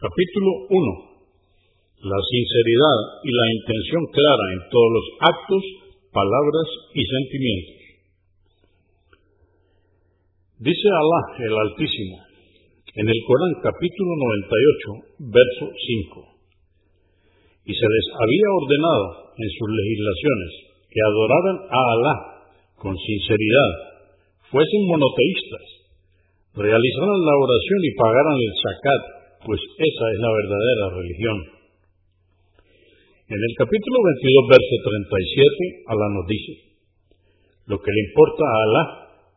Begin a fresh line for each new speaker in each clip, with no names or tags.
Capítulo 1. La sinceridad y la intención clara en todos los actos, palabras y sentimientos. Dice Alá el Altísimo en el Corán capítulo 98, verso 5. Y se les había ordenado en sus legislaciones que adoraran a Alá con sinceridad, fuesen monoteístas, realizaran la oración y pagaran el zakat, pues esa es la verdadera religión. En el capítulo 22, verso 37, Alá nos dice, lo que le importa a Alá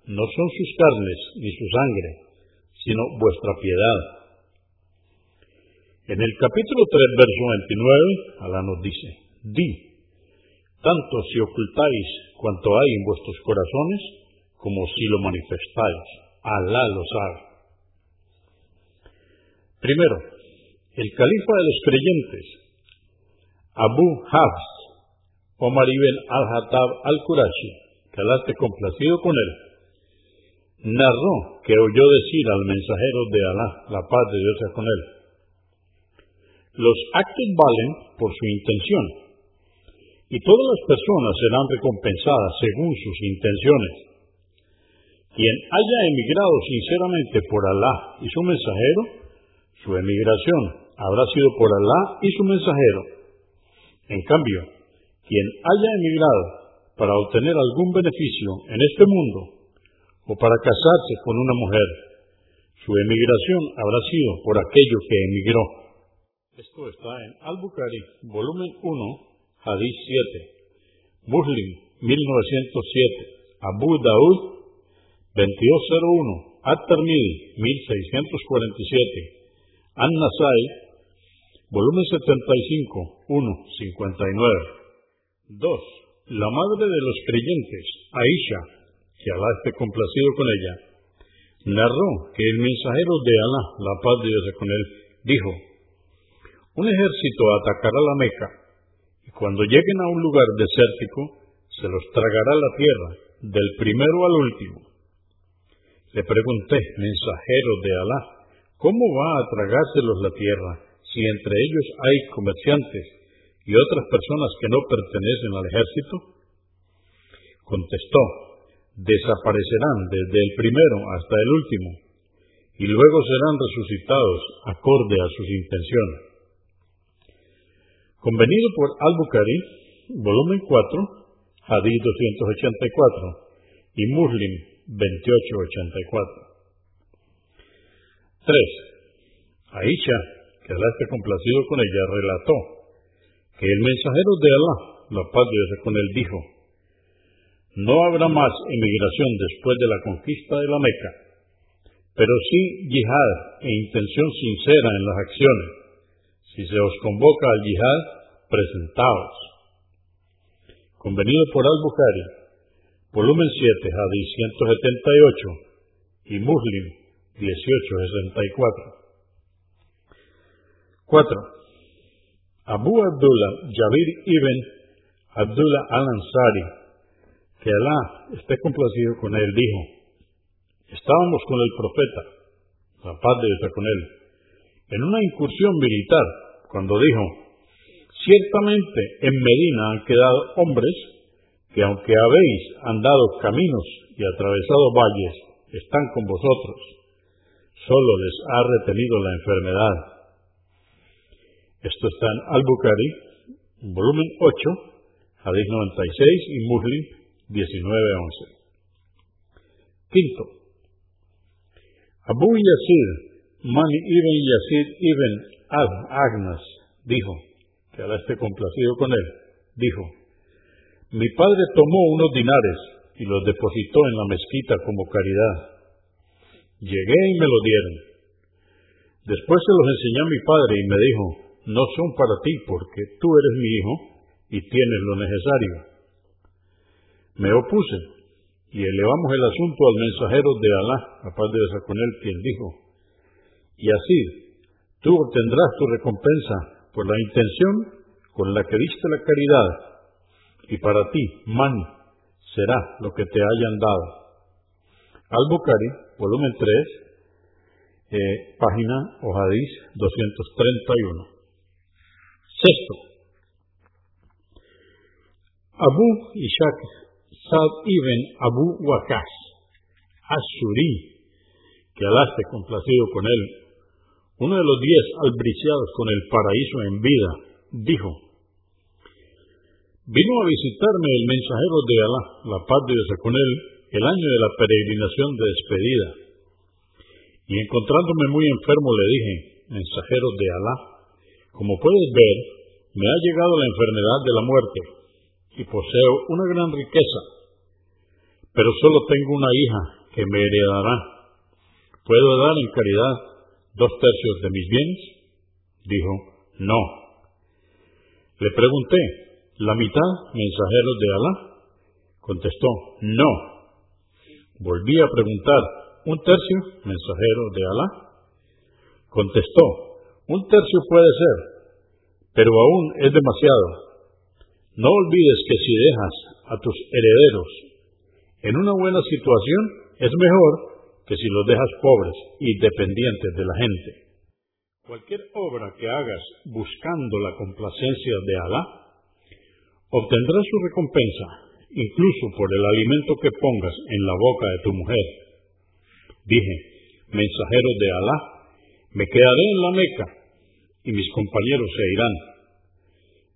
no son sus carnes ni su sangre, sino vuestra piedad. En el capítulo 3, verso 29, Alá nos dice, di, tanto si ocultáis cuanto hay en vuestros corazones, como si lo manifestáis, Alá lo sabe. Primero, el califa de los creyentes, Abu Hafs, Omar ibn al-Hattab al-Qurashi, que Alá complacido con él, narró que oyó decir al mensajero de Alá, la paz de Dios sea con él, los actos valen por su intención, y todas las personas serán recompensadas según sus intenciones. Quien haya emigrado sinceramente por Alá y su mensajero, su emigración habrá sido por Alá y su mensajero. En cambio, quien haya emigrado para obtener algún beneficio en este mundo o para casarse con una mujer, su emigración habrá sido por aquello que emigró. Esto está en Al-Bukhari, volumen 1, Hadith 7, Muslim 1907, Abu Daud 2201, At-Tirmidhi 1647, An-Nasai, volumen 75, 1, 59. 2. La madre de los creyentes, Aisha, que Alá esté complacido con ella, narró que el mensajero de Alá, la paz de Dios con él, dijo, un ejército atacará la Meca, y cuando lleguen a un lugar desértico, se los tragará la tierra, del primero al último. Le pregunté, mensajero de Alá, ¿cómo va a tragárselos la tierra si entre ellos hay comerciantes y otras personas que no pertenecen al ejército? Contestó, desaparecerán desde el primero hasta el último, y luego serán resucitados acorde a sus intenciones. Convenido por Al-Bukhari, volumen 4, Hadith 284, y Muslim 2884. 3. Aisha, que Alá esté complacido con ella, relató que el mensajero de Alá, la paz de Dios con él, dijo, no habrá más emigración después de la conquista de la Meca, pero sí yihad e intención sincera en las acciones. Si se os convoca al yihad, presentaos. Convenido por Al-Bukhari, volumen 7, Hadith 178, y Muslim 1864. 4. Abu Abdullah Jabir ibn Abdullah al-Ansari, que Alá esté complacido con él, dijo, estábamos con el profeta, la paz de Dios con él, en una incursión militar, cuando dijo, ciertamente en Medina han quedado hombres que aunque habéis andado caminos y atravesado valles, están con vosotros, solo les ha retenido la enfermedad. Esto está en Al-Bukhari, volumen 8, Hadith 96 y Muslim 1911. Quinto, Abu Yasir, Mani ibn Yasir ibn Al-Agnas, dijo, que Alá esté complacido con él, dijo, mi padre tomó unos dinares y los depositó en la mezquita como caridad. Llegué y me lo dieron. Después se los enseñé a mi padre y me dijo, no son para ti porque tú eres mi hijo y tienes lo necesario. Me opuse y elevamos el asunto al mensajero de Alá, la paz de él, quien dijo, y así tú obtendrás tu recompensa por la intención con la que diste la caridad, y para ti, man, será lo que te hayan dado. Al-Bukhari, volumen 3, eh, página o hadís 231. Sexto. Abu Ishaq Sad ibn Abu Waqas, Ashuri, que Alá complacido con él, uno de los diez albriciados con el paraíso en vida, dijo, Vino a visitarme el mensajero de Alá, la paz de Dios con él, el año de la peregrinación de despedida. Y encontrándome muy enfermo le dije, mensajero de Alá, como puedes ver, me ha llegado la enfermedad de la muerte y poseo una gran riqueza, pero solo tengo una hija que me heredará. ¿Puedo dar en caridad dos tercios de mis bienes? Dijo, no. Le pregunté, ¿la mitad, mensajero de Alá? Contestó, no. Volví a preguntar, ¿un tercio, mensajero de Alá? Contestó, un tercio puede ser, pero aún es demasiado. No olvides que si dejas a tus herederos en una buena situación, es mejor que si los dejas pobres y dependientes de la gente. Cualquier obra que hagas buscando la complacencia de Alá, obtendrás su recompensa, incluso por el alimento que pongas en la boca de tu mujer. Dije, mensajero de Alá, me quedaré en la Meca y mis compañeros se irán.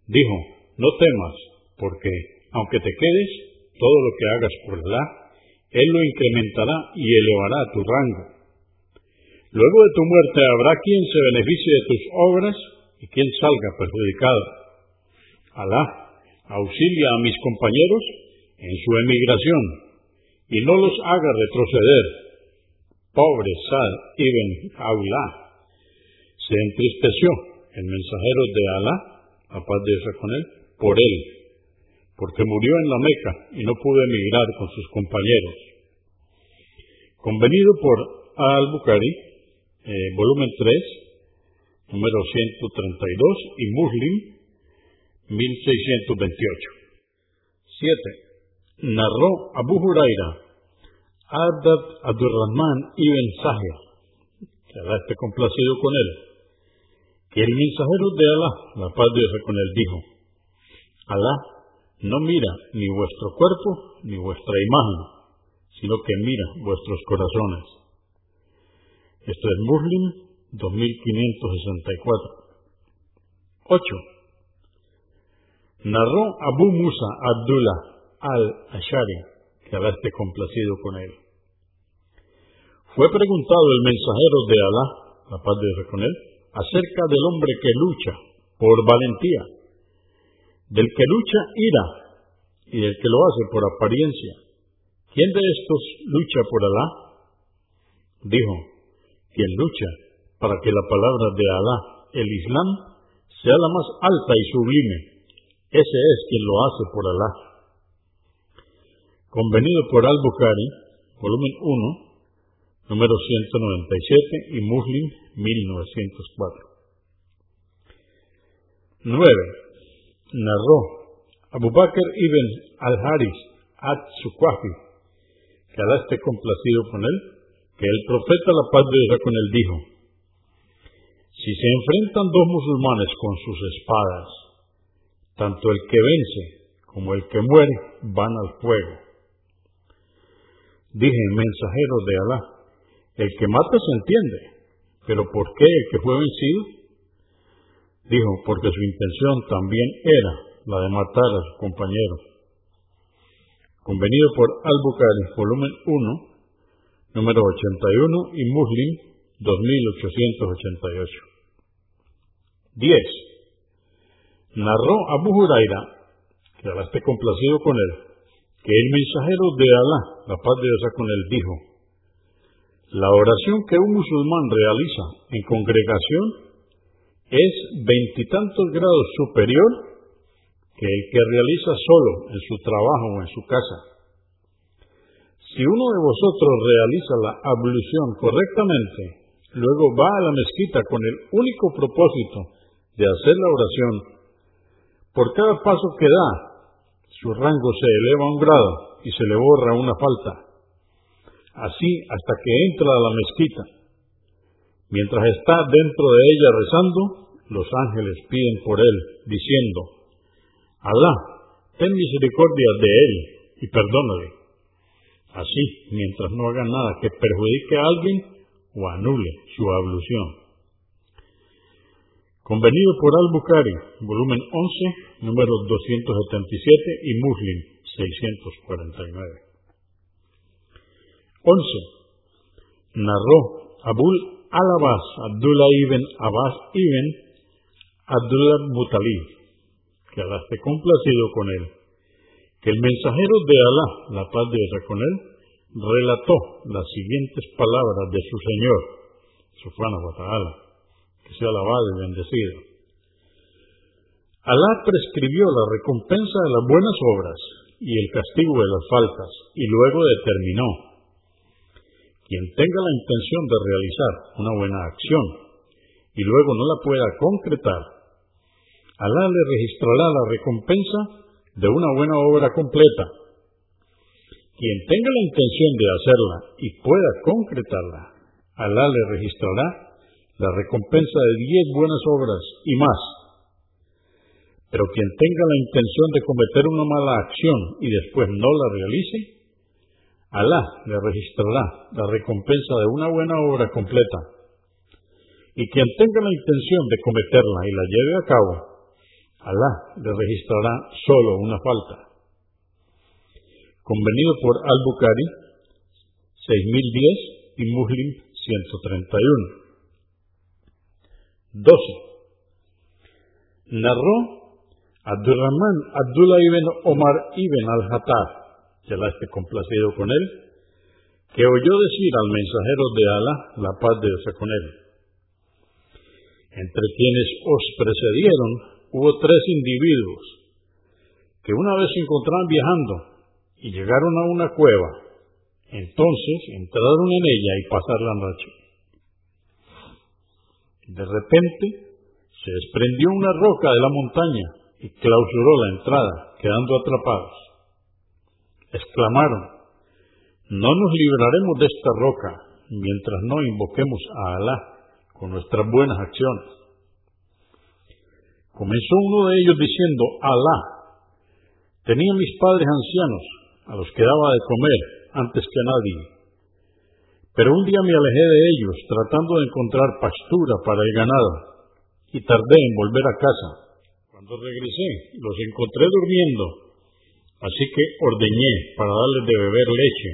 Dijo, no temas, porque aunque te quedes, todo lo que hagas por Alá, Él lo incrementará y elevará tu rango. Luego de tu muerte habrá quien se beneficie de tus obras y quien salga perjudicado. Alá auxilia a mis compañeros en su emigración y no los haga retroceder. Pobre Sad ibn Aulá se entristeció el mensajero de Alá, a paz de Dios con él, por él, porque murió en la Meca y no pudo emigrar con sus compañeros. Convenido por Al-Bukhari, eh, volumen 3, número 132, y Muslim, 1628. 7. Narró Abu Huraira, Abdad Abdurrahman ibn Sahya, que Alá esté complacido con él, que el mensajero de Alá, la paz de Dios con él, dijo, Alá no mira ni vuestro cuerpo ni vuestra imagen, sino que mira vuestros corazones. Esto es Muslim 2564. 8. Narró Abu Musa Abdullah al-Ashari, que Alá complacido con él. Fue preguntado el mensajero de Alá, la paz de Dios con él, acerca del hombre que lucha por valentía, del que lucha ira y del que lo hace por apariencia. ¿Quién de estos lucha por Alá? Dijo, quien lucha para que la palabra de Alá, el Islam, sea la más alta y sublime. Ese es quien lo hace por Alá. Convenido por Al-Bukhari, volumen 1, número 197 y Muslim 1904. 9. Narró Abu Bakr ibn al-Haris at-Sukwafi, que Alá esté complacido con él, que el profeta la paz de Dios con él dijo, si se enfrentan dos musulmanes con sus espadas, tanto el que vence como el que muere van al fuego. Dije, mensajero de Alá, el que mata se entiende, pero ¿por qué el que fue vencido? Dijo, porque su intención también era la de matar a su compañero. Convenido por Al-Bukhari, volumen 1, número 81 y Muslim 2888. 10. Narró Abu Huraira, que Alá esté complacido con él, que el mensajero de Alá, la paz de Dios con él, dijo, la oración que un musulmán realiza en congregación es veintitantos grados superior que el que realiza solo en su trabajo o en su casa. Si uno de vosotros realiza la ablución correctamente, luego va a la mezquita con el único propósito de hacer la oración, por cada paso que da, su rango se eleva un grado y se le borra una falta. Así hasta que entra a la mezquita. Mientras está dentro de ella rezando, los ángeles piden por él, diciendo, Alá, ten misericordia de él y perdónale. Así, mientras no haga nada que perjudique a alguien o anule su ablución. Convenido por Al-Bukhari, volumen 11, número 277 y Muslim 649. 11. Narró Abul Al-Abbas Abdullah ibn Abbas ibn Abdullah Mutalib, que Alá esté complacido con él, que el mensajero de Alá, la paz de Dios con él, relató las siguientes palabras de su Señor, Subhanahu wa ta'ala que sea alabado y bendecido. Alá prescribió la recompensa de las buenas obras y el castigo de las faltas, y luego determinó, quien tenga la intención de realizar una buena acción y luego no la pueda concretar, Alá le registrará la recompensa de una buena obra completa. Quien tenga la intención de hacerla y pueda concretarla, Alá le registrará la recompensa de diez buenas obras y más. Pero quien tenga la intención de cometer una mala acción y después no la realice, Alá le registrará la recompensa de una buena obra completa. Y quien tenga la intención de cometerla y la lleve a cabo, Alá le registrará solo una falta. Convenido por Al-Bukhari, 6010 y Muslim 131. 12. Narró Abdurrahman Abdullah ibn Omar ibn al-Hattab, que la esté complacido con él, que oyó decir al mensajero de Alá, la paz de Dios con él. Entre quienes os precedieron hubo tres individuos que una vez se encontraban viajando y llegaron a una cueva. Entonces entraron en ella y pasaron la noche. De repente se desprendió una roca de la montaña y clausuró la entrada, quedando atrapados. Exclamaron, no nos libraremos de esta roca mientras no invoquemos a Alá con nuestras buenas acciones. Comenzó uno de ellos diciendo, Alá, tenía mis padres ancianos a los que daba de comer antes que nadie pero un día me alejé de ellos tratando de encontrar pastura para el ganado y tardé en volver a casa. Cuando regresé, los encontré durmiendo, así que ordeñé para darles de beber leche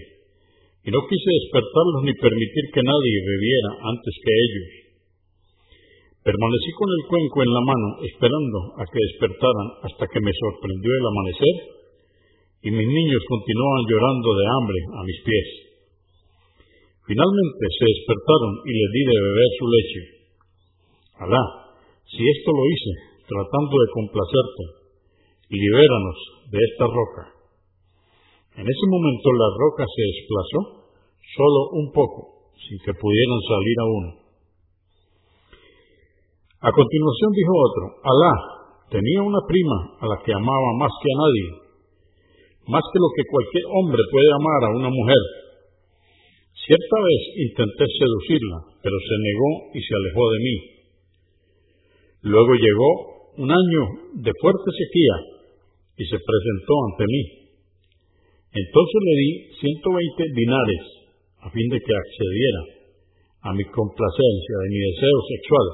y no quise despertarlos ni permitir que nadie bebiera antes que ellos. Permanecí con el cuenco en la mano esperando a que despertaran hasta que me sorprendió el amanecer y mis niños continuaban llorando de hambre a mis pies. Finalmente se despertaron y les di de beber su leche. Alá, si esto lo hice tratando de complacerte, libéranos de esta roca. En ese momento la roca se desplazó solo un poco, sin que pudieran salir aún. A continuación dijo otro, Alá tenía una prima a la que amaba más que a nadie, más que lo que cualquier hombre puede amar a una mujer Cierta vez intenté seducirla, pero se negó y se alejó de mí. Luego llegó un año de fuerte sequía y se presentó ante mí. Entonces le di 120 dinares a fin de que accediera a mi complacencia, de mi deseo sexual.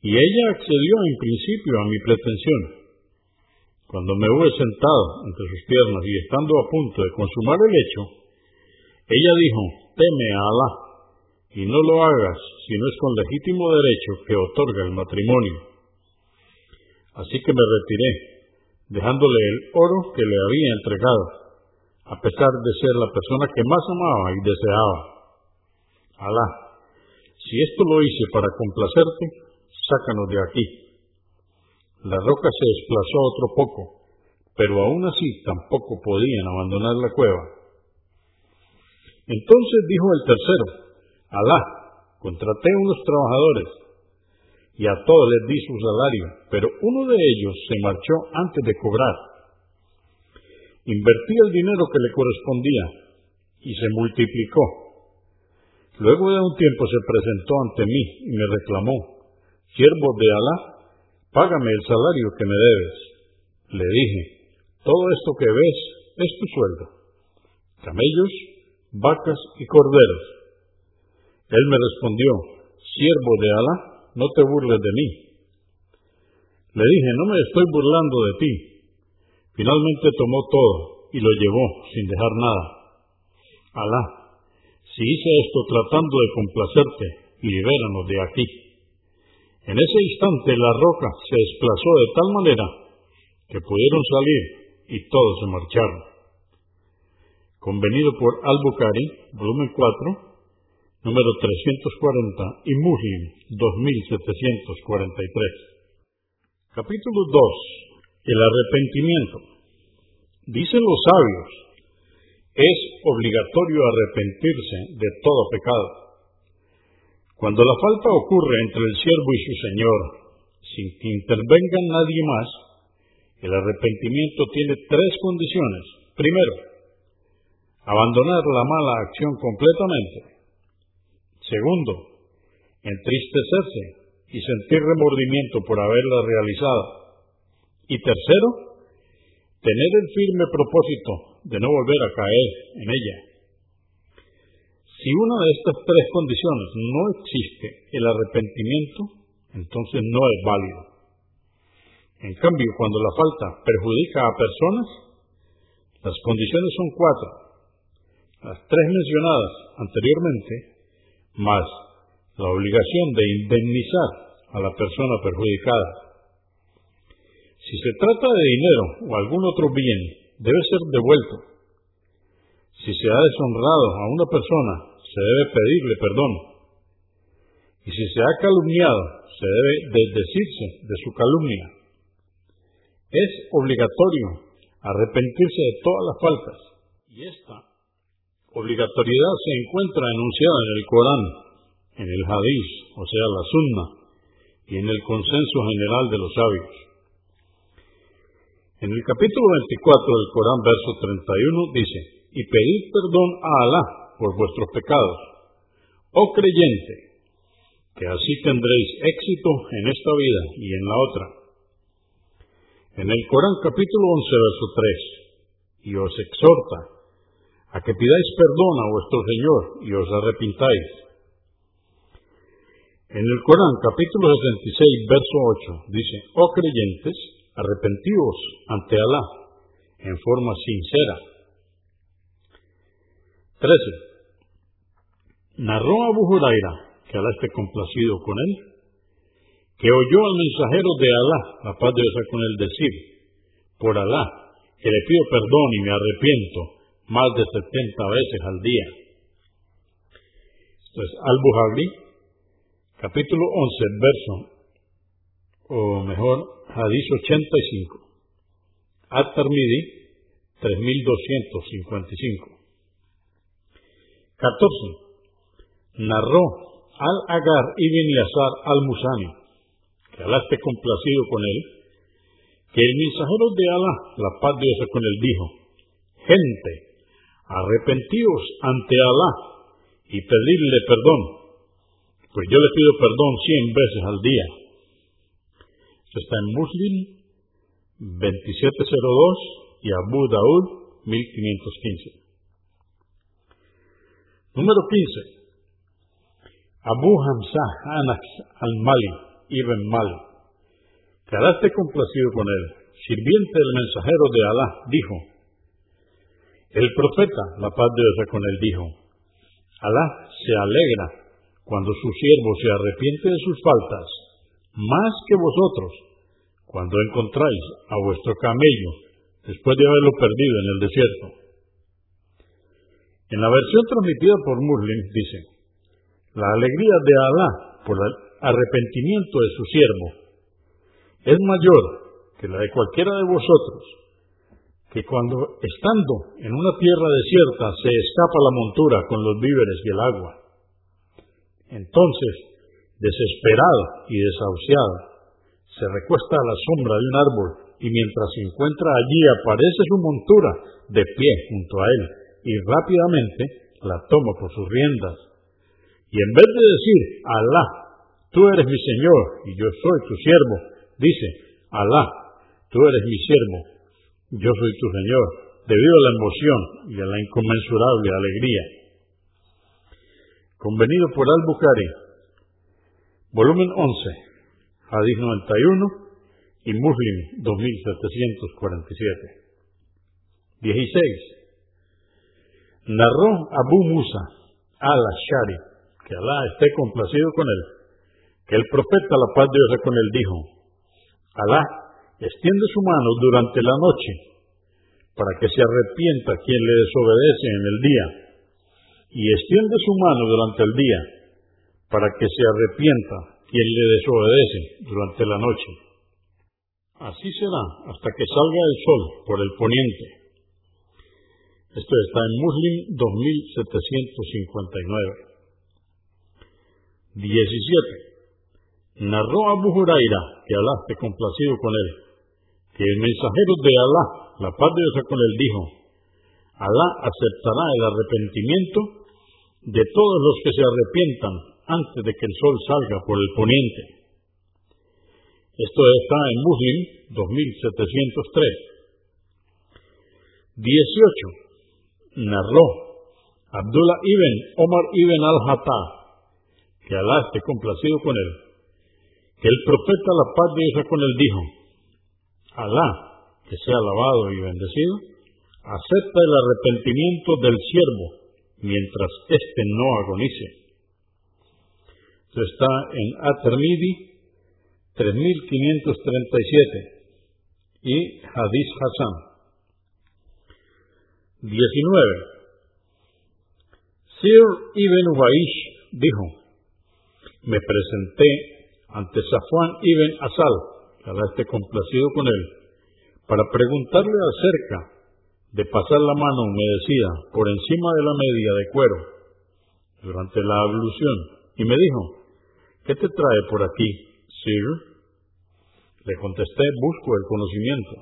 Y ella accedió en principio a mi pretensión. Cuando me hube sentado entre sus piernas y estando a punto de consumar el hecho, ella dijo, teme a Alá y no lo hagas si no es con legítimo derecho que otorga el matrimonio. Así que me retiré, dejándole el oro que le había entregado, a pesar de ser la persona que más amaba y deseaba. Alá, si esto lo hice para complacerte, sácanos de aquí. La roca se desplazó otro poco, pero aún así tampoco podían abandonar la cueva. Entonces dijo el tercero, Alá, contraté unos trabajadores y a todos les di su salario, pero uno de ellos se marchó antes de cobrar. Invertí el dinero que le correspondía y se multiplicó. Luego de un tiempo se presentó ante mí y me reclamó, siervo de Alá, págame el salario que me debes. Le dije, todo esto que ves es tu sueldo. Camellos, vacas y corderos. Él me respondió, siervo de Alá, no te burles de mí. Le dije, no me estoy burlando de ti. Finalmente tomó todo y lo llevó sin dejar nada. Alá, si hice esto tratando de complacerte, libéranos de aquí. En ese instante la roca se desplazó de tal manera que pudieron salir y todos se marcharon. Convenido por Al-Bukhari, volumen 4, número 340 y Muslim 2743. Capítulo 2. El arrepentimiento. Dicen los sabios, es obligatorio arrepentirse de todo pecado. Cuando la falta ocurre entre el siervo y su señor, sin que intervenga nadie más, el arrepentimiento tiene tres condiciones. Primero, abandonar la mala acción completamente. Segundo, entristecerse y sentir remordimiento por haberla realizado. Y tercero, tener el firme propósito de no volver a caer en ella. Si una de estas tres condiciones no existe, el arrepentimiento entonces no es válido. En cambio, cuando la falta perjudica a personas, las condiciones son cuatro. Las tres mencionadas anteriormente más la obligación de indemnizar a la persona perjudicada. Si se trata de dinero o algún otro bien, debe ser devuelto. Si se ha deshonrado a una persona, se debe pedirle perdón. Y si se ha calumniado, se debe desdecirse de su calumnia. Es obligatorio arrepentirse de todas las faltas. Y esta obligatoriedad se encuentra enunciada en el Corán, en el Hadís, o sea, la Sunna, y en el consenso general de los sabios. En el capítulo 24 del Corán, verso 31, dice, y pedid perdón a Alá por vuestros pecados, oh creyente, que así tendréis éxito en esta vida y en la otra. En el Corán capítulo 11, verso 3, y os exhorta a que pidáis perdón a vuestro Señor y os arrepintáis. En el Corán, capítulo 66, verso 8, dice, oh creyentes, arrepentíos ante Alá en forma sincera. 13. Narró Abu Huraira, que Alá esté complacido con él, que oyó al mensajero de Alá, la paz de Dios con él, decir, por Alá, que le pido perdón y me arrepiento más de 70 veces al día. Entonces, Al-Buhari, capítulo 11, verso, o mejor, Hadís 85. At-Tirmidhi, 3255. 14. Narró Al-Agar ibn Yasar al-Musani, que Alá esté complacido con él, que el mensajero de Alá, la paz de Dios con él, dijo, gente, arrepentíos ante Alá y pedirle perdón, pues yo le pido perdón cien veces al día. Esto está en Muslim 2702 y Abu Daud 1515. Número 15. Abu Hamza Anas al-Mali, Ibn Mali, quedaste complacido con él, sirviente del mensajero de Alá, dijo, el profeta, la paz de Dios con él, dijo, Alá se alegra cuando su siervo se arrepiente de sus faltas, más que vosotros, cuando encontráis a vuestro camello después de haberlo perdido en el desierto. En la versión transmitida por Muslim dice, la alegría de Alá por el arrepentimiento de su siervo es mayor que la de cualquiera de vosotros que cuando estando en una tierra desierta se escapa la montura con los víveres y el agua. Entonces, desesperado y desahuciado, se recuesta a la sombra de un árbol y mientras se encuentra allí aparece su montura de pie junto a él y rápidamente la toma por sus riendas. Y en vez de decir, Alá, tú eres mi Señor y yo soy tu siervo, dice, Alá, tú eres mi siervo, yo soy tu Señor, debido a la emoción y a la inconmensurable alegría. Convenido por Al-Bukhari, volumen 11, Hadith 91 y Muslim 2747. 16. Narró Abu Musa al-Ashari, que Alá esté complacido con él, que el profeta, la paz de Dios con él, dijo, Alá extiende su mano durante la noche para que se arrepienta quien le desobedece en el día, y extiende su mano durante el día para que se arrepienta quien le desobedece durante la noche. Así será hasta que salga el sol por el poniente esto está en Muslim 2759. 17. Narró Abu Huraira, que Alá complacido con él, el mensajero de Alá, la paz de Dios con él, dijo, Alá aceptará el arrepentimiento de todos los que se arrepientan antes de que el sol salga por el poniente. Esto está en Muslim 2703. 18 narró Abdullah ibn Omar ibn al-Hattah, que Alá esté complacido con él, que el profeta la paz de Dios con él dijo, Alá, que sea alabado y bendecido, acepta el arrepentimiento del siervo mientras éste no agonice. Esto está en At-Tirmidhi 3537 y Hadith Hassan 19. Sir Ibn Ubaish dijo, me presenté ante Safwan Ibn Asal, Alá esté complacido con él, para preguntarle acerca de pasar la mano humedecida por encima de la media de cuero durante la ablución, y me dijo, ¿qué te trae por aquí, Sir? Le contesté, busco el conocimiento.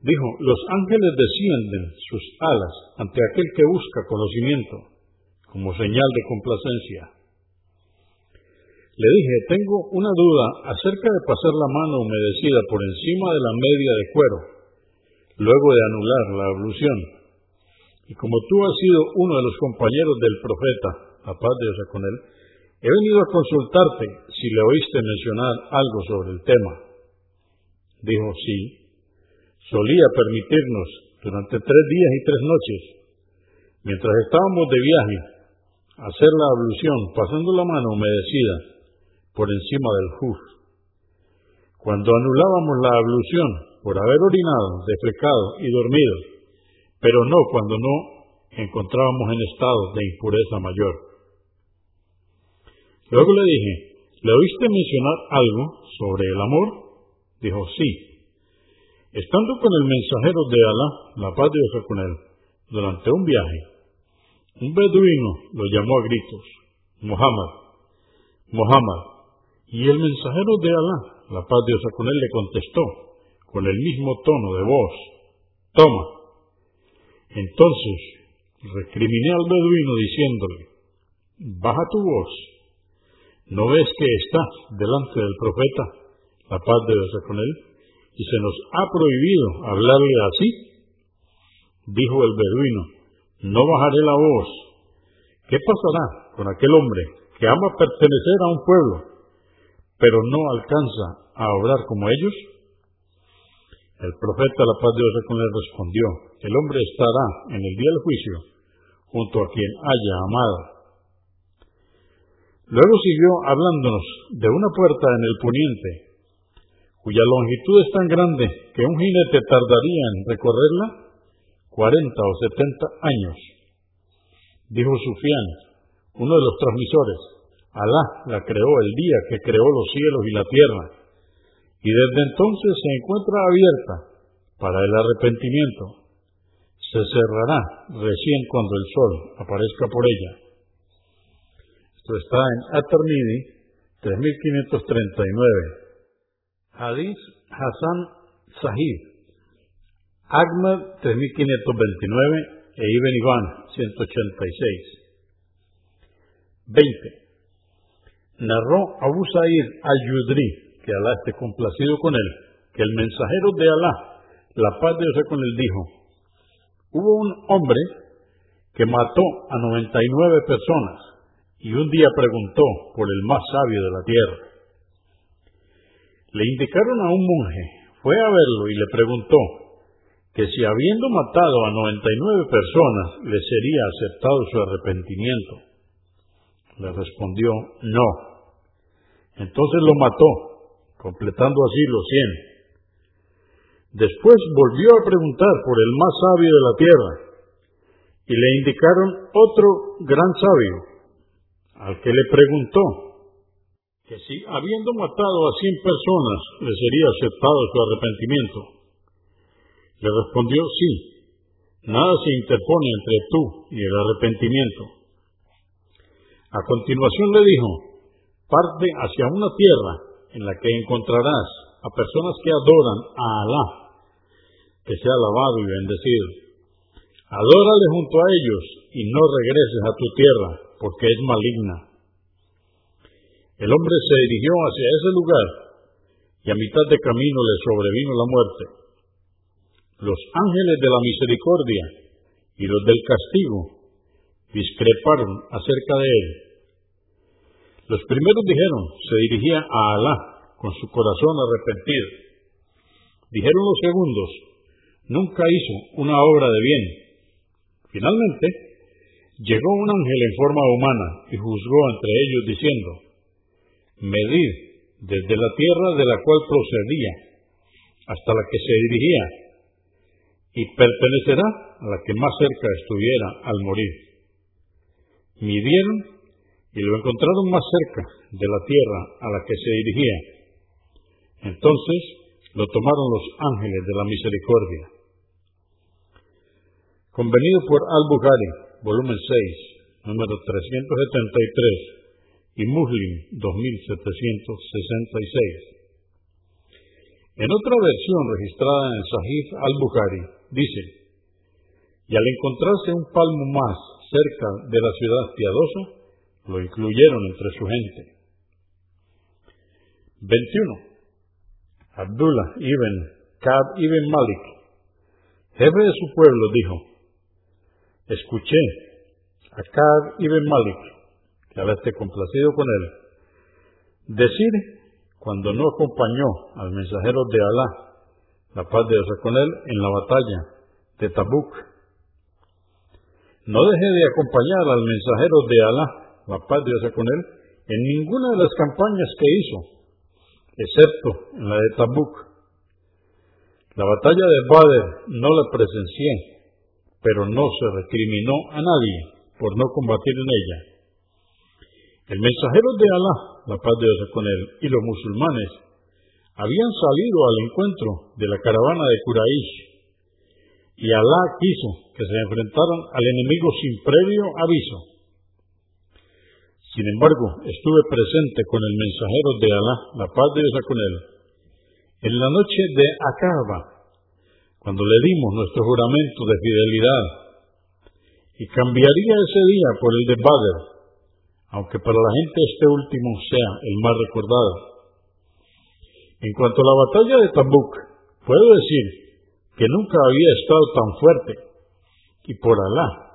Dijo, los ángeles descienden sus alas ante aquel que busca conocimiento, como señal de complacencia. Le dije, tengo una duda acerca de pasar la mano humedecida por encima de la media de cuero, luego de anular la ablución. Y como tú has sido uno de los compañeros del profeta, paz de Dios con él, he venido a consultarte si le oíste mencionar algo sobre el tema. Dijo, sí, solía permitirnos durante tres días y tres noches, mientras estábamos de viaje, hacer la ablución pasando la mano humedecida por encima del juz. Cuando anulábamos la ablución por haber orinado, defecado y dormido, pero no cuando no encontrábamos en estado de impureza mayor. Luego le dije, ¿le oíste mencionar algo sobre el amor? Dijo, sí. Estando con el mensajero de Alá, la paz de Dios con él, durante un viaje, un beduino lo llamó a gritos, Muhammad, Muhammad, y el mensajero de Alá, la paz de Dios con él, le contestó con el mismo tono de voz, toma. Entonces recriminé al beduino diciéndole, baja tu voz, ¿no ves que estás delante del profeta, la paz de Dios con él? y se nos ha prohibido hablarle así, dijo el beduino, no bajaré la voz. ¿Qué pasará con aquel hombre que ama pertenecer a un pueblo, pero no alcanza a obrar como ellos? El profeta, la paz de Dios con respondió, el hombre estará en el día del juicio junto a quien haya amado. Luego siguió hablándonos de una puerta en el poniente cuya longitud es tan grande que un jinete tardaría en recorrerla 40 o 70 años. Dijo Sufián, uno de los transmisores, Alá la creó el día que creó los cielos y la tierra, y desde entonces se encuentra abierta para el arrepentimiento. Se cerrará recién cuando el sol aparezca por ella. Esto está en At-Tirmidhi 3539. Hadith Hassan Sahih, Ahmad 3529 e Ibn Iván 186. 20. Narró Abu Sa'id al-Yudri, que Alá esté complacido con él, que el mensajero de Alá, la paz de Dios con él, dijo, hubo un hombre que mató a 99 personas y un día preguntó por el más sabio de la tierra. Le indicaron a un monje, fue a verlo y le preguntó que si habiendo matado a 99 personas le sería aceptado su arrepentimiento. Le respondió, no. Entonces lo mató, completando así los cien. Después volvió a preguntar por el más sabio de la tierra y le indicaron otro gran sabio, al que le preguntó que si habiendo matado a cien personas le sería aceptado su arrepentimiento. Le respondió, sí, nada se interpone entre tú y el arrepentimiento. A continuación le dijo, parte hacia una tierra en la que encontrarás a personas que adoran a Alá, que sea alabado y bendecido. Adórale junto a ellos y no regreses a tu tierra, porque es maligna. El hombre se dirigió hacia ese lugar y a mitad de camino le sobrevino la muerte. Los ángeles de la misericordia y los del castigo discreparon acerca de él. Los primeros dijeron, se dirigía a Alá con su corazón arrepentido. Dijeron los segundos, nunca hizo una obra de bien. Finalmente, llegó un ángel en forma humana y juzgó entre ellos diciendo, medid desde la tierra de la cual procedía hasta la que se dirigía, y pertenecerá a la que más cerca estuviera al morir. Midieron y lo encontraron más cerca de la tierra a la que se dirigía. Entonces lo tomaron los ángeles de la misericordia. Convenido por Al-Bukhari, volumen 6, número 373, y Muslim 2766. En otra versión registrada en el Sahih al-Bukhari, dice, y al encontrarse un palmo más cerca de la ciudad piadosa, lo incluyeron entre su gente. 21. Abdullah ibn Kab ibn Malik, jefe de su pueblo, dijo, escuché a Kab ibn Malik, que ahora esté complacido con él, decir cuando no acompañó al mensajero de Alá, la paz de Dios con él, en la batalla de Tabuk. No deje de acompañar al mensajero de Alá, la de Dios con él, en ninguna de las campañas que hizo, excepto en la de Tabuk. La batalla de Badr no la presencié, pero no se recriminó a nadie por no combatir en ella. El mensajero de Alá, la paz de Dios con él, y los musulmanes habían salido al encuentro de la caravana de Quraysh, y Alá quiso que se enfrentaran al enemigo sin previo aviso. Sin embargo, estuve presente con el mensajero de Alá, la paz de Dios con él, en la noche de Acaba, cuando le dimos nuestro juramento de fidelidad, y cambiaría ese día por el de Badr, aunque para la gente este último sea el más recordado. En cuanto a la batalla de Tabuk, puedo decir que nunca había estado tan fuerte, y por Alá,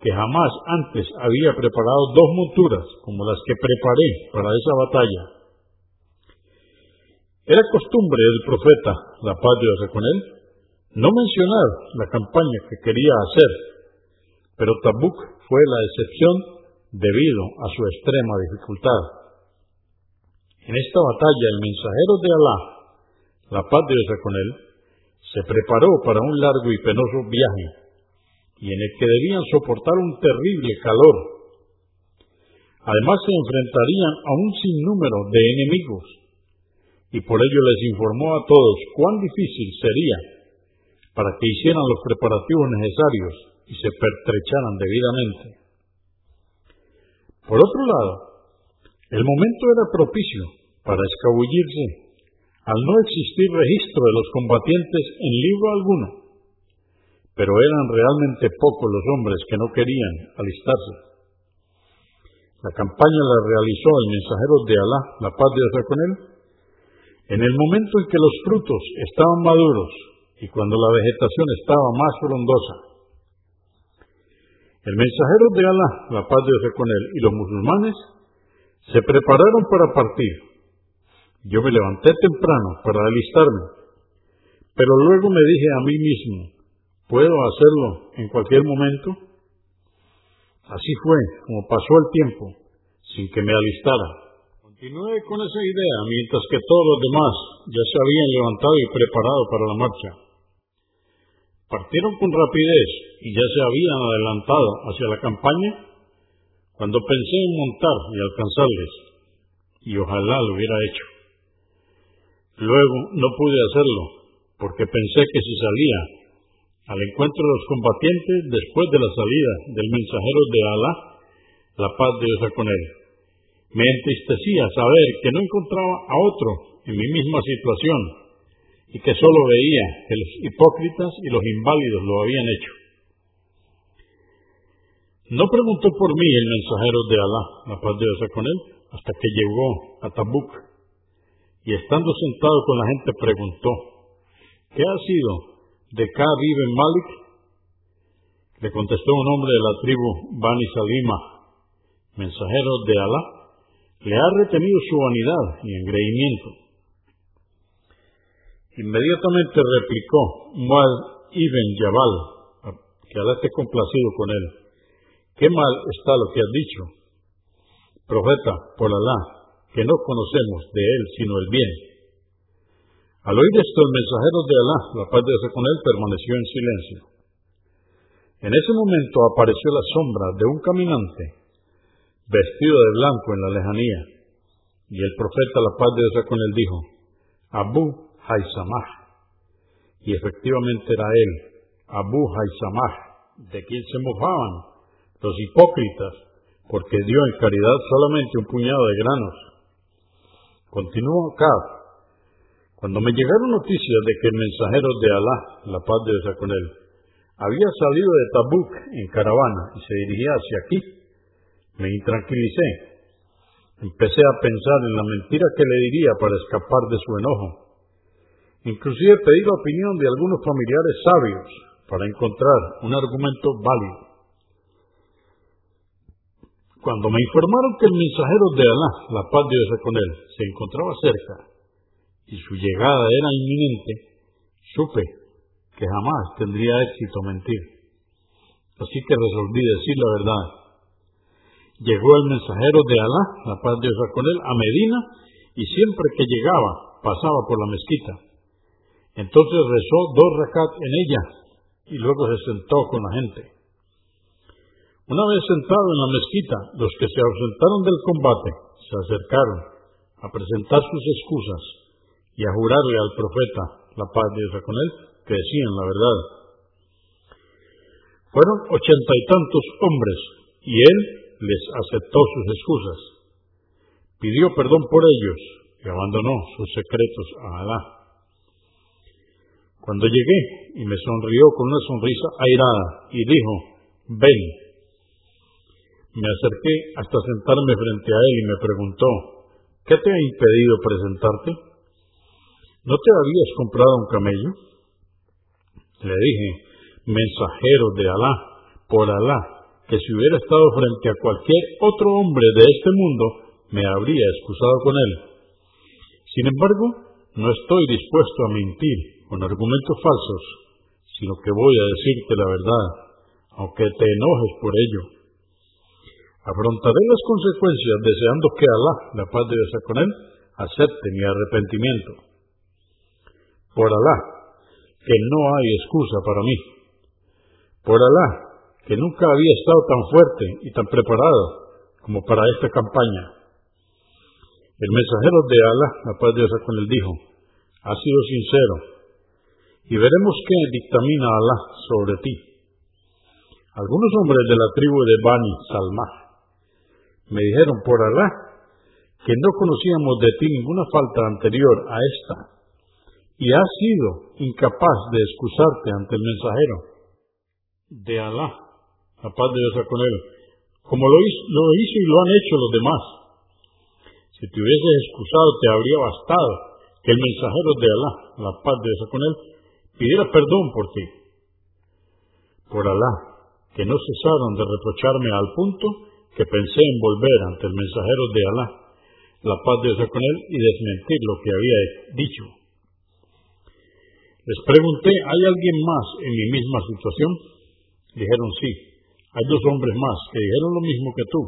que jamás antes había preparado dos monturas como las que preparé para esa batalla. Era costumbre del profeta, la paz de Dios no mencionar la campaña que quería hacer, pero Tabuk fue la excepción debido a su extrema dificultad. En esta batalla el mensajero de Alá, la paz de Dios con él, se preparó para un largo y penoso viaje, y en el que debían soportar un terrible calor. Además se enfrentarían a un sinnúmero de enemigos, y por ello les informó a todos cuán difícil sería para que hicieran los preparativos necesarios y se pertrecharan debidamente. Por otro lado, el momento era propicio para escabullirse al no existir registro de los combatientes en libro alguno, pero eran realmente pocos los hombres que no querían alistarse. La campaña la realizó el mensajero de Alá, la paz de Dios con él, en el momento en que los frutos estaban maduros y cuando la vegetación estaba más frondosa. El mensajero de Alá, la paz de Dios con él, y los musulmanes se prepararon para partir. Yo me levanté temprano para alistarme, pero luego me dije a mí mismo, ¿puedo hacerlo en cualquier momento? Así fue como pasó el tiempo sin que me alistara. Continué con esa idea mientras que todos los demás ya se habían levantado y preparado para la marcha. Partieron con rapidez y ya se habían adelantado hacia la campaña cuando pensé en montar y alcanzarles, y ojalá lo hubiera hecho. Luego no pude hacerlo, porque pensé que si salía al encuentro de los combatientes después de la salida del mensajero de Alá, la paz de Dios con él. Me entristecía saber que no encontraba a otro en mi misma situación y que solo veía que los hipócritas y los inválidos lo habían hecho. No preguntó por mí el mensajero de Alá, la paz de Dios con él, hasta que llegó a Tabuk y estando sentado con la gente preguntó, ¿qué ha sido de Ka'b ibn Malik? Le contestó un hombre de la tribu Bani Salima, mensajero de Alá, le ha retenido su vanidad y engreimiento. Inmediatamente replicó Muad ibn Jabal, que Alá esté complacido con él. Qué mal está lo que has dicho. Profeta, por Alá, que no conocemos de él sino el bien. Al oír esto, el mensajero de Alá, la paz de Dios con él, permaneció en silencio. En ese momento apareció la sombra de un caminante vestido de blanco en la lejanía. Y el profeta, la paz de Dios con él, dijo, Abu Haisamah. Y efectivamente era él, Abu Haisamah, de quien se mofaban los hipócritas, porque dio en caridad solamente un puñado de granos. Continuó acá. Cuando me llegaron noticias de que el mensajero de Alá, la paz de Dios con él, había salido de Tabuk en caravana y se dirigía hacia aquí, me intranquilicé. Empecé a pensar en la mentira que le diría para escapar de su enojo. Inclusive pedí la opinión de algunos familiares sabios para encontrar un argumento válido. Cuando me informaron que el mensajero de Alá, la paz de Dios con él, se encontraba cerca y su llegada era inminente, supe que jamás tendría éxito mentir. Así que resolví decir la verdad llegó el mensajero de Alá, la paz de Dios con él, a Medina y siempre que llegaba pasaba por la mezquita. Entonces rezó dos rakat en ella y luego se sentó con la gente. Una vez sentado en la mezquita, los que se ausentaron del combate se acercaron a presentar sus excusas y a jurarle al profeta, la paz de Dios con él, que decían la verdad. Fueron ochenta y tantos hombres y él les aceptó sus excusas, pidió perdón por ellos y abandonó sus secretos a Alá. Cuando llegué y me sonrió con una sonrisa airada y dijo, ven, me acerqué hasta sentarme frente a él y me preguntó, ¿qué te ha impedido presentarte? ¿No te habías comprado un camello? Le dije, mensajero de Alá, por Alá, que si hubiera estado frente a cualquier otro hombre de este mundo, me habría excusado con él. Sin embargo, no estoy dispuesto a mentir con argumentos falsos, sino que voy a decirte la verdad, aunque te enojes por ello. Afrontaré las consecuencias deseando que Alá, la paz de Dios con él, acepte mi arrepentimiento. Por Alá, que no hay excusa para mí. Por Alá, que nunca había estado tan fuerte y tan preparado como para esta campaña. El mensajero de Alá, la paz de Dios con él, dijo, ha sido sincero, y veremos qué dictamina Alá sobre ti. Algunos hombres de la tribu de Bani Salma me dijeron por Alá que no conocíamos de ti ninguna falta anterior a esta, y has sido incapaz de excusarte ante el mensajero de Alá la paz de Dios con él, como lo hizo, lo hizo y lo han hecho los demás. Si te hubieses excusado, te habría bastado que el mensajero de Alá, la paz de Dios con él, pidiera perdón por ti. Por Alá, que no cesaron de reprocharme al punto que pensé en volver ante el mensajero de Alá, la paz de Dios con él, y desmentir lo que había dicho. Les pregunté, ¿hay alguien más en mi misma situación? Dijeron sí, hay dos hombres más que dijeron lo mismo que tú.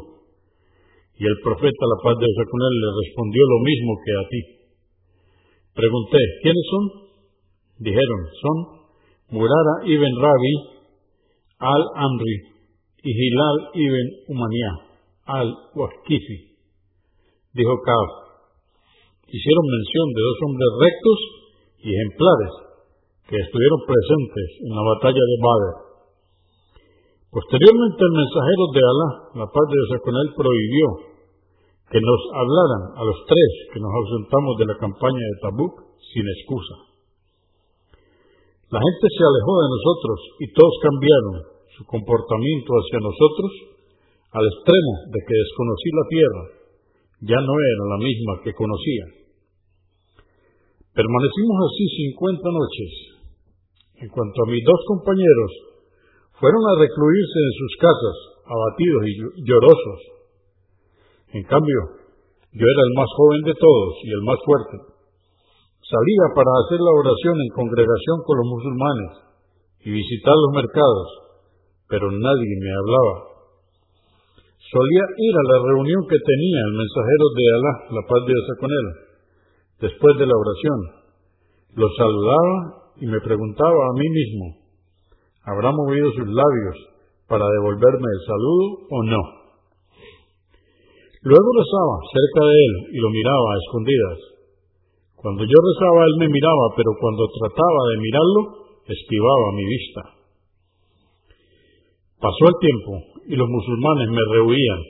Y el profeta, la paz de Dios con él, le respondió lo mismo que a ti. Pregunté, ¿quiénes son? Dijeron, son Murara ibn Rabi al-Amri y Hilal ibn Umanía al-Wakifi. Dijo Kaab, hicieron mención de dos hombres rectos y ejemplares que estuvieron presentes en la batalla de Badr. Posteriormente el mensajero de Alá, la paz de Dios con él, prohibió que nos hablaran a los tres que nos ausentamos de la campaña de Tabuk sin excusa. La gente se alejó de nosotros y todos cambiaron su comportamiento hacia nosotros al extremo de que desconocí la tierra, ya no era la misma que conocía. Permanecimos así cincuenta noches. En cuanto a mis dos compañeros, fueron a recluirse en sus casas, abatidos y llorosos. En cambio, yo era el más joven de todos y el más fuerte. Salía para hacer la oración en congregación con los musulmanes y visitar los mercados, pero nadie me hablaba. Solía ir a la reunión que tenía el mensajero de Alá, la paz de Dios con él, después de la oración. Lo saludaba y me preguntaba a mí mismo, ¿habrá movido sus labios para devolverme el saludo o no? Luego rezaba cerca de él y lo miraba a escondidas. Cuando yo rezaba él me miraba, pero cuando trataba de mirarlo, esquivaba mi vista. Pasó el tiempo y los musulmanes me rehuían.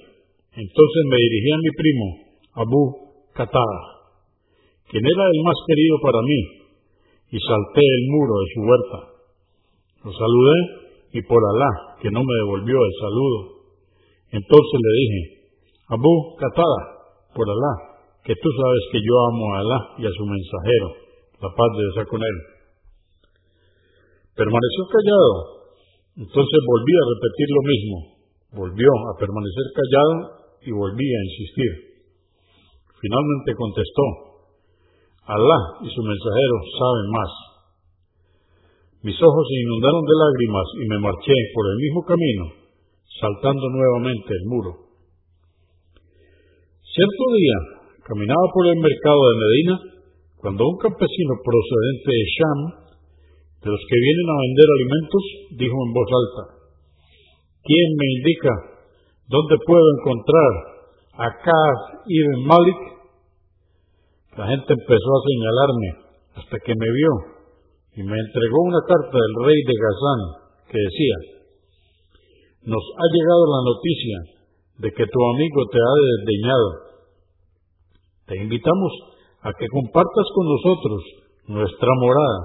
Entonces me dirigí a mi primo, Abu Qatada, quien era el más querido para mí, y salté el muro de su huerta. Lo saludé y por Alá, que no me devolvió el saludo. Entonces le dije, Abu Qatada, por Alá, que tú sabes que yo amo a Alá y a su mensajero, la paz de Dios con él. Permaneció callado entonces volví a repetir lo mismo. Volvió a permanecer callado y volví a insistir. Finalmente contestó, Alá y su mensajero saben más. Mis ojos se inundaron de lágrimas y me marché por el mismo camino, saltando nuevamente el muro. Cierto día, caminaba por el mercado de Medina, cuando un campesino procedente de Sham de los que vienen a vender alimentos, dijo en voz alta, ¿quién me indica dónde puedo encontrar a Kaz ibn Malik? La gente empezó a señalarme hasta que me vio y me entregó una carta del rey de Gazán que decía, nos ha llegado la noticia de que tu amigo te ha desdeñado. Te invitamos a que compartas con nosotros nuestra morada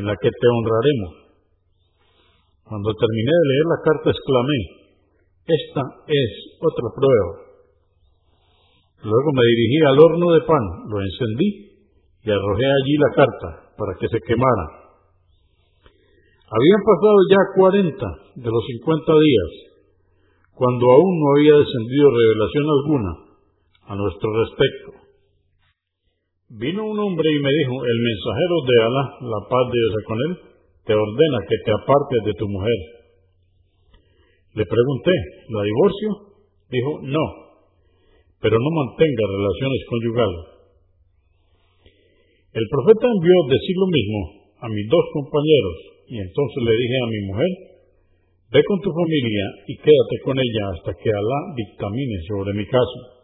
en la que te honraremos. Cuando terminé de leer la carta exclamé, esta es otra prueba. Luego me dirigí al horno de pan, lo encendí y arrojé allí la carta para que se quemara. Habían pasado ya cuarenta de los cincuenta días, cuando aún no había descendido revelación alguna a nuestro respecto. Vino un hombre y me dijo, el mensajero de Alá, la paz de Dios con él, te ordena que te apartes de tu mujer. Le pregunté, ¿la divorcio? Dijo, no, pero no mantenga relaciones conyugales. El profeta envió decir lo mismo a mis dos compañeros y entonces le dije a mi mujer, ve con tu familia y quédate con ella hasta que Alá dictamine sobre mi caso.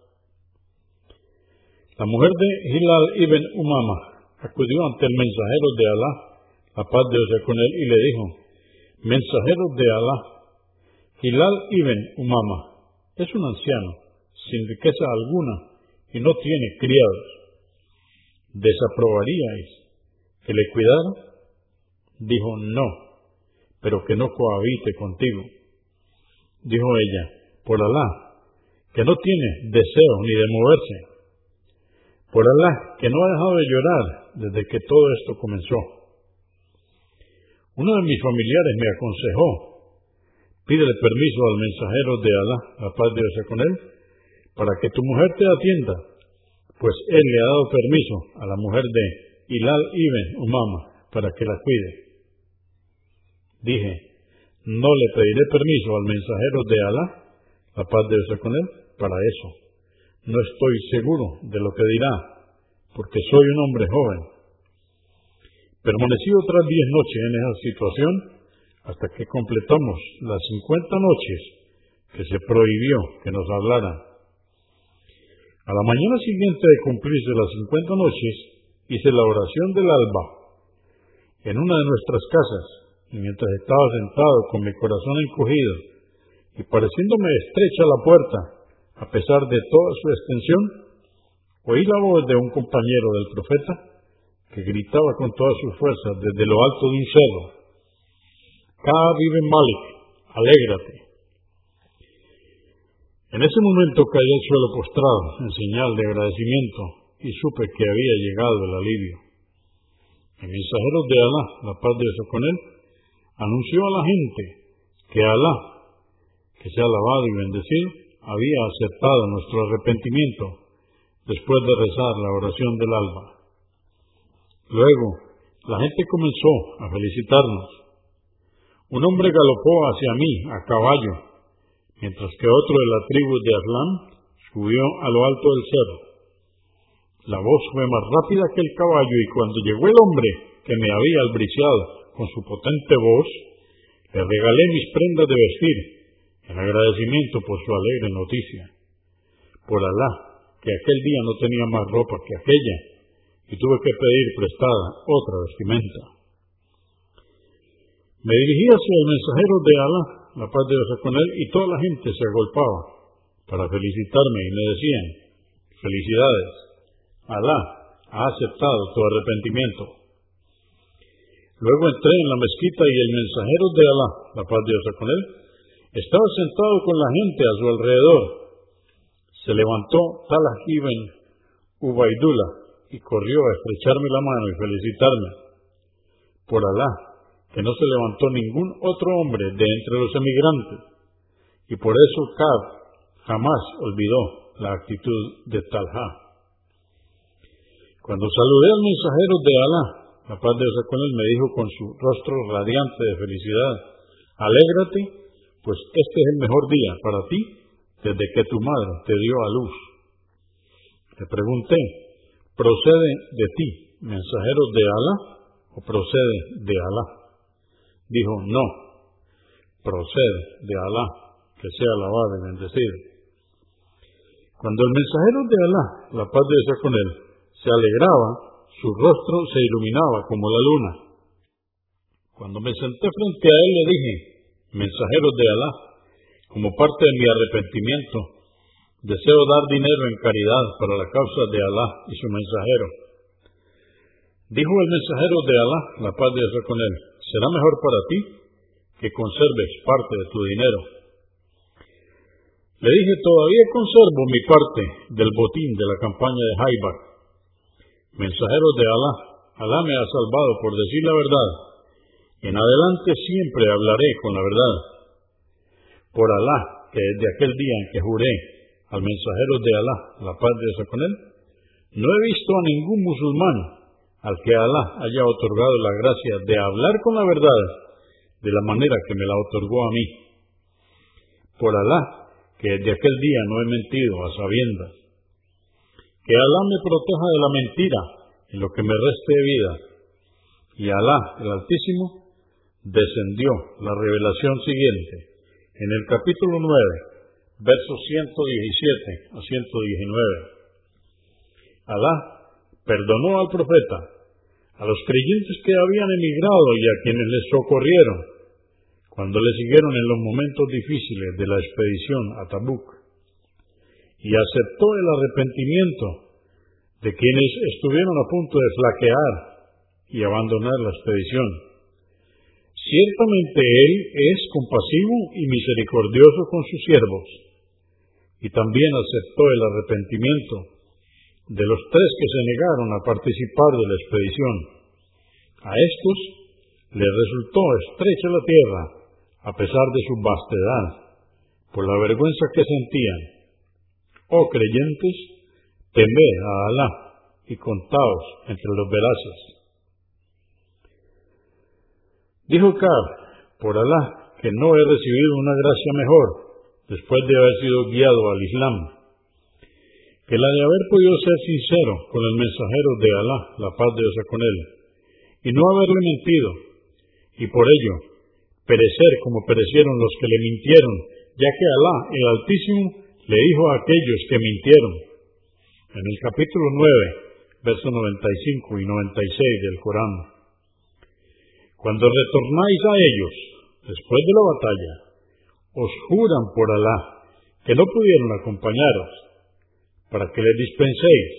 La mujer de Hilal ibn Umama acudió ante el mensajero de Alá, la paz de Dios con él, y le dijo, mensajero de Alá, Hilal ibn Umama es un anciano, sin riqueza alguna, y no tiene criados. ¿Desaprobaríais que le cuidara? Dijo, no, pero que no cohabite contigo. Dijo ella, por Alá, que no tiene deseo ni de moverse, por Alá, que no ha dejado de llorar desde que todo esto comenzó. Uno de mis familiares me aconsejó, pídele permiso al mensajero de Alá, la paz de Dios con él, para que tu mujer te atienda, pues él le ha dado permiso a la mujer de Hilal ibn Umama para que la cuide. Dije, no le pediré permiso al mensajero de Alá, la paz de Dios con él, para eso. No estoy seguro de lo que dirá, porque soy un hombre joven. Permanecí otras diez noches en esa situación hasta que completamos las cincuenta noches que se prohibió que nos hablaran. A la mañana siguiente de cumplirse las cincuenta noches, hice la oración del alba en una de nuestras casas, mientras estaba sentado con mi corazón encogido y pareciéndome estrecha la puerta, a pesar de toda su extensión, oí la voz de un compañero del profeta que gritaba con todas sus fuerzas desde lo alto de un cerro, Cada vive Malik, alégrate. En ese momento caí al suelo postrado en señal de agradecimiento y supe que había llegado el alivio. El mensajero de Alá, la paz de Dios con él, anunció a la gente que Alá, que sea alabado y bendecido, había aceptado nuestro arrepentimiento después de rezar la oración del alba. Luego, la gente comenzó a felicitarnos. Un hombre galopó hacia mí a caballo, mientras que otro de la tribu de Aslan subió a lo alto del cerro. La voz fue más rápida que el caballo y cuando llegó el hombre que me había albriciado con su potente voz, le regalé mis prendas de vestir en agradecimiento por su alegre noticia. Por Alá, que aquel día no tenía más ropa que aquella, y tuve que pedir prestada otra vestimenta. Me dirigí hacia el mensajero de Alá, la paz de Dios con él, y toda la gente se agolpaba para felicitarme y me decían, felicidades, Alá ha aceptado tu arrepentimiento. Luego entré en la mezquita y el mensajero de Alá, la paz de Dios con él, estaba sentado con la gente a su alrededor. Se levantó Talah ibn Ubaidullah y corrió a estrecharme la mano y felicitarme. Por Alá, que no se levantó ningún otro hombre de entre los emigrantes. Y por eso Kab jamás olvidó la actitud de Talha. Cuando saludé al mensajero de Alá, la paz de Dios con él, me dijo con su rostro radiante de felicidad, alégrate pues este es el mejor día para ti desde que tu madre te dio a luz. Te pregunté, ¿procede de ti, mensajero de Alá, o procede de Alá? Dijo, no, procede de Alá, que sea alabado y bendecido. Cuando el mensajero de Alá, la paz de Dios con él, se alegraba, su rostro se iluminaba como la luna. Cuando me senté frente a él le dije, mensajeros de Alá, como parte de mi arrepentimiento, deseo dar dinero en caridad para la causa de Alá y su mensajero. Dijo el mensajero de Alá, la paz de Dios con él, será mejor para ti que conserves parte de tu dinero. Le dije, todavía conservo mi parte del botín de la campaña de Haibar. Mensajero de Alá, Alá me ha salvado por decir la verdad en adelante siempre hablaré con la verdad. Por Alá, que desde aquel día en que juré al mensajero de Alá, la paz de Dios con él, no he visto a ningún musulmán al que Alá haya otorgado la gracia de hablar con la verdad de la manera que me la otorgó a mí. Por Alá, que desde aquel día no he mentido a sabiendas. Que Alá me proteja de la mentira en lo que me reste de vida. Y Alá, el Altísimo, descendió la revelación siguiente en el capítulo 9, versos 117 a 119. Alá perdonó al profeta, a los creyentes que habían emigrado y a quienes les socorrieron cuando le siguieron en los momentos difíciles de la expedición a Tabuk, y aceptó el arrepentimiento de quienes estuvieron a punto de flaquear y abandonar la expedición Ciertamente Él es compasivo y misericordioso con sus siervos. y también aceptó el arrepentimiento de los tres que se negaron a participar de la expedición. A estos les resultó estrecha la tierra, a pesar de su vastedad, por la vergüenza que sentían. Oh creyentes, temed a Alá y contaos entre los veraces. Dijo Cab, por Alá, que no he recibido una gracia mejor después de haber sido guiado al Islam, que la de haber podido ser sincero con el mensajero de Alá, la paz de Dios con él, y no haberle mentido, y por ello perecer como perecieron los que le mintieron, ya que Alá, el Altísimo, le dijo a aquellos que mintieron. En el capítulo 9, versos 95 y 96 del Corán. Cuando retornáis a ellos, después de la batalla, os juran por Alá que no pudieron acompañaros para que les dispenséis.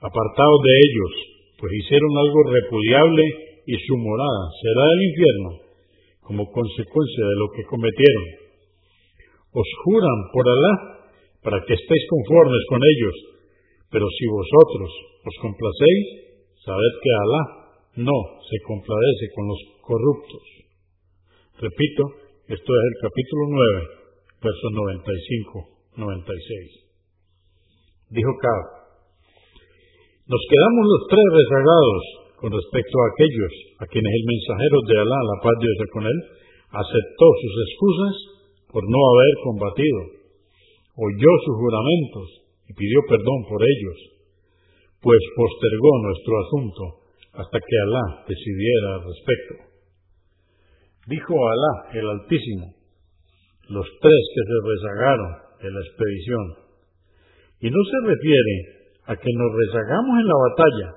Apartaos de ellos, pues hicieron algo repudiable y su morada será el infierno como consecuencia de lo que cometieron. Os juran por Alá para que estéis conformes con ellos, pero si vosotros os complacéis, sabed que Alá no se compadece con los corruptos. Repito, esto es el capítulo 9, versos 95-96. Dijo Cab, nos quedamos los tres rezagados con respecto a aquellos a quienes el mensajero de Alá, la paz de Dios con él, aceptó sus excusas por no haber combatido, oyó sus juramentos y pidió perdón por ellos, pues postergó nuestro asunto hasta que Alá decidiera al respecto. Dijo Alá, el Altísimo, los tres que se rezagaron de la expedición. Y no se refiere a que nos rezagamos en la batalla,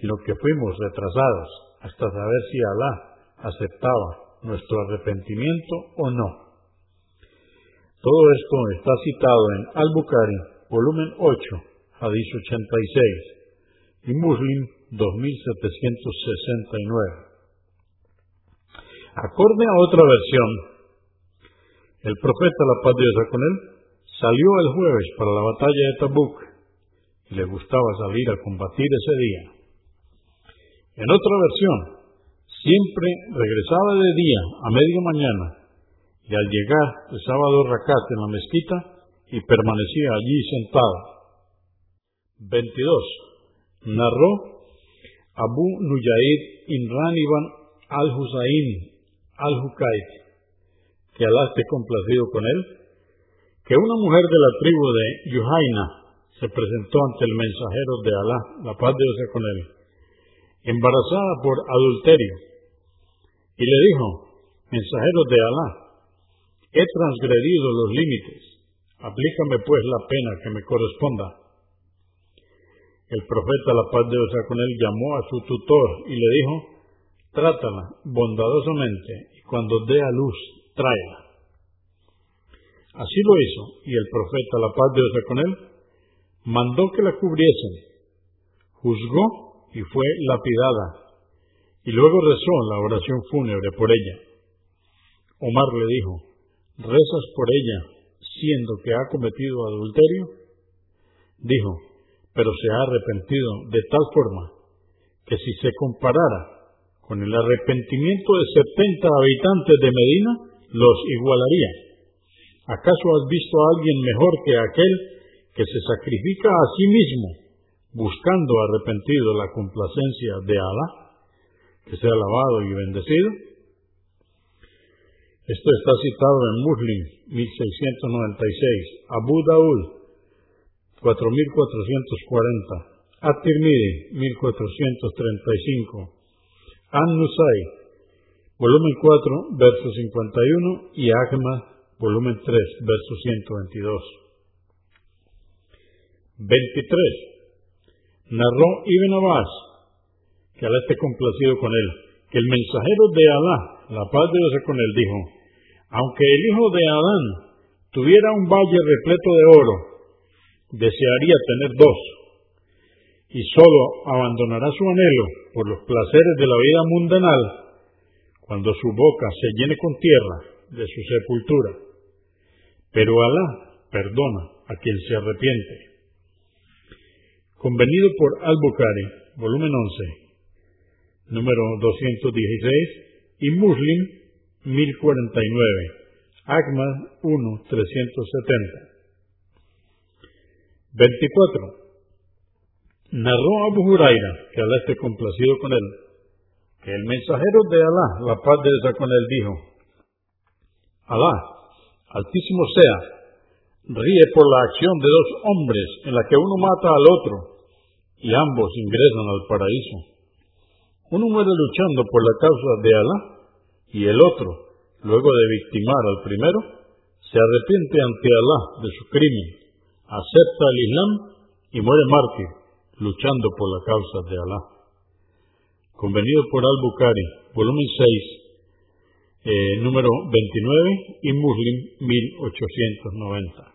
sino que fuimos retrasados hasta saber si Alá aceptaba nuestro arrepentimiento o no. Todo esto está citado en Al-Bukhari, volumen 8, Hadith 86, y Muslim 2769. Acorde a otra versión, el profeta, la paz de Dios con él, salió el jueves para la batalla de Tabuk le gustaba salir a combatir ese día. En otra versión, siempre regresaba de día a media mañana y al llegar rezaba dos rakat en la mezquita y permanecía allí sentado. 22. Narró Abu Nujaid Imran ibn al-Husayn al-Hukayt, que Alá complacido con él, que una mujer de la tribu de Yuhaina se presentó ante el mensajero de Alá, la paz de Dios con él, embarazada por adulterio, y le dijo, mensajero de Alá, he transgredido los límites, aplícame pues la pena que me corresponda. El profeta, la paz de Dios con él, llamó a su tutor y le dijo, trátala bondadosamente y cuando dé a luz, tráela. Así lo hizo, y el profeta, la paz de Dios con él, mandó que la cubriesen, juzgó y fue lapidada, y luego rezó la oración fúnebre por ella. Omar le dijo, ¿rezas por ella siendo que ha cometido adulterio? Dijo, pero se ha arrepentido de tal forma que si se comparara con el arrepentimiento de setenta habitantes de Medina, los igualaría. ¿Acaso has visto a alguien mejor que aquel que se sacrifica a sí mismo buscando arrepentido la complacencia de Alá, que sea alabado y bendecido. Esto está citado en Muslim 1696, Abu Daud 4440, At-Tirmidhi 1435, An-Nusay volumen 4, verso 51 y Ahmad volumen 3, verso 122. 23 narró Ibn Abbas, que Alá esté complacido con él, que el mensajero de Alá, la paz de Dios con él, dijo, aunque el hijo de Adán tuviera un valle repleto de oro, desearía tener dos, y sólo abandonará su anhelo por los placeres de la vida mundanal cuando su boca se llene con tierra de su sepultura. Pero Alá perdona a quien se arrepiente. Convenido por Al-Bukhari, volumen 11, número 216, y Muslim 1049, Ahmad 1, 370. 24. Narró Abu Huraira, que Alá esté complacido con él, que el mensajero de Alá, la paz de esa con él, dijo, Alá, altísimo sea, ríe por la acción de dos hombres en la que uno mata al otro y ambos ingresan al paraíso. Uno muere luchando por la causa de Alá y el otro, luego de victimar al primero, se arrepiente ante Alá de su crimen, acepta el Islam y muere mártir, luchando por la causa de Alá. Convenido por Al-Bukhari, volumen 6, eh, número 29 y Muslim 1890.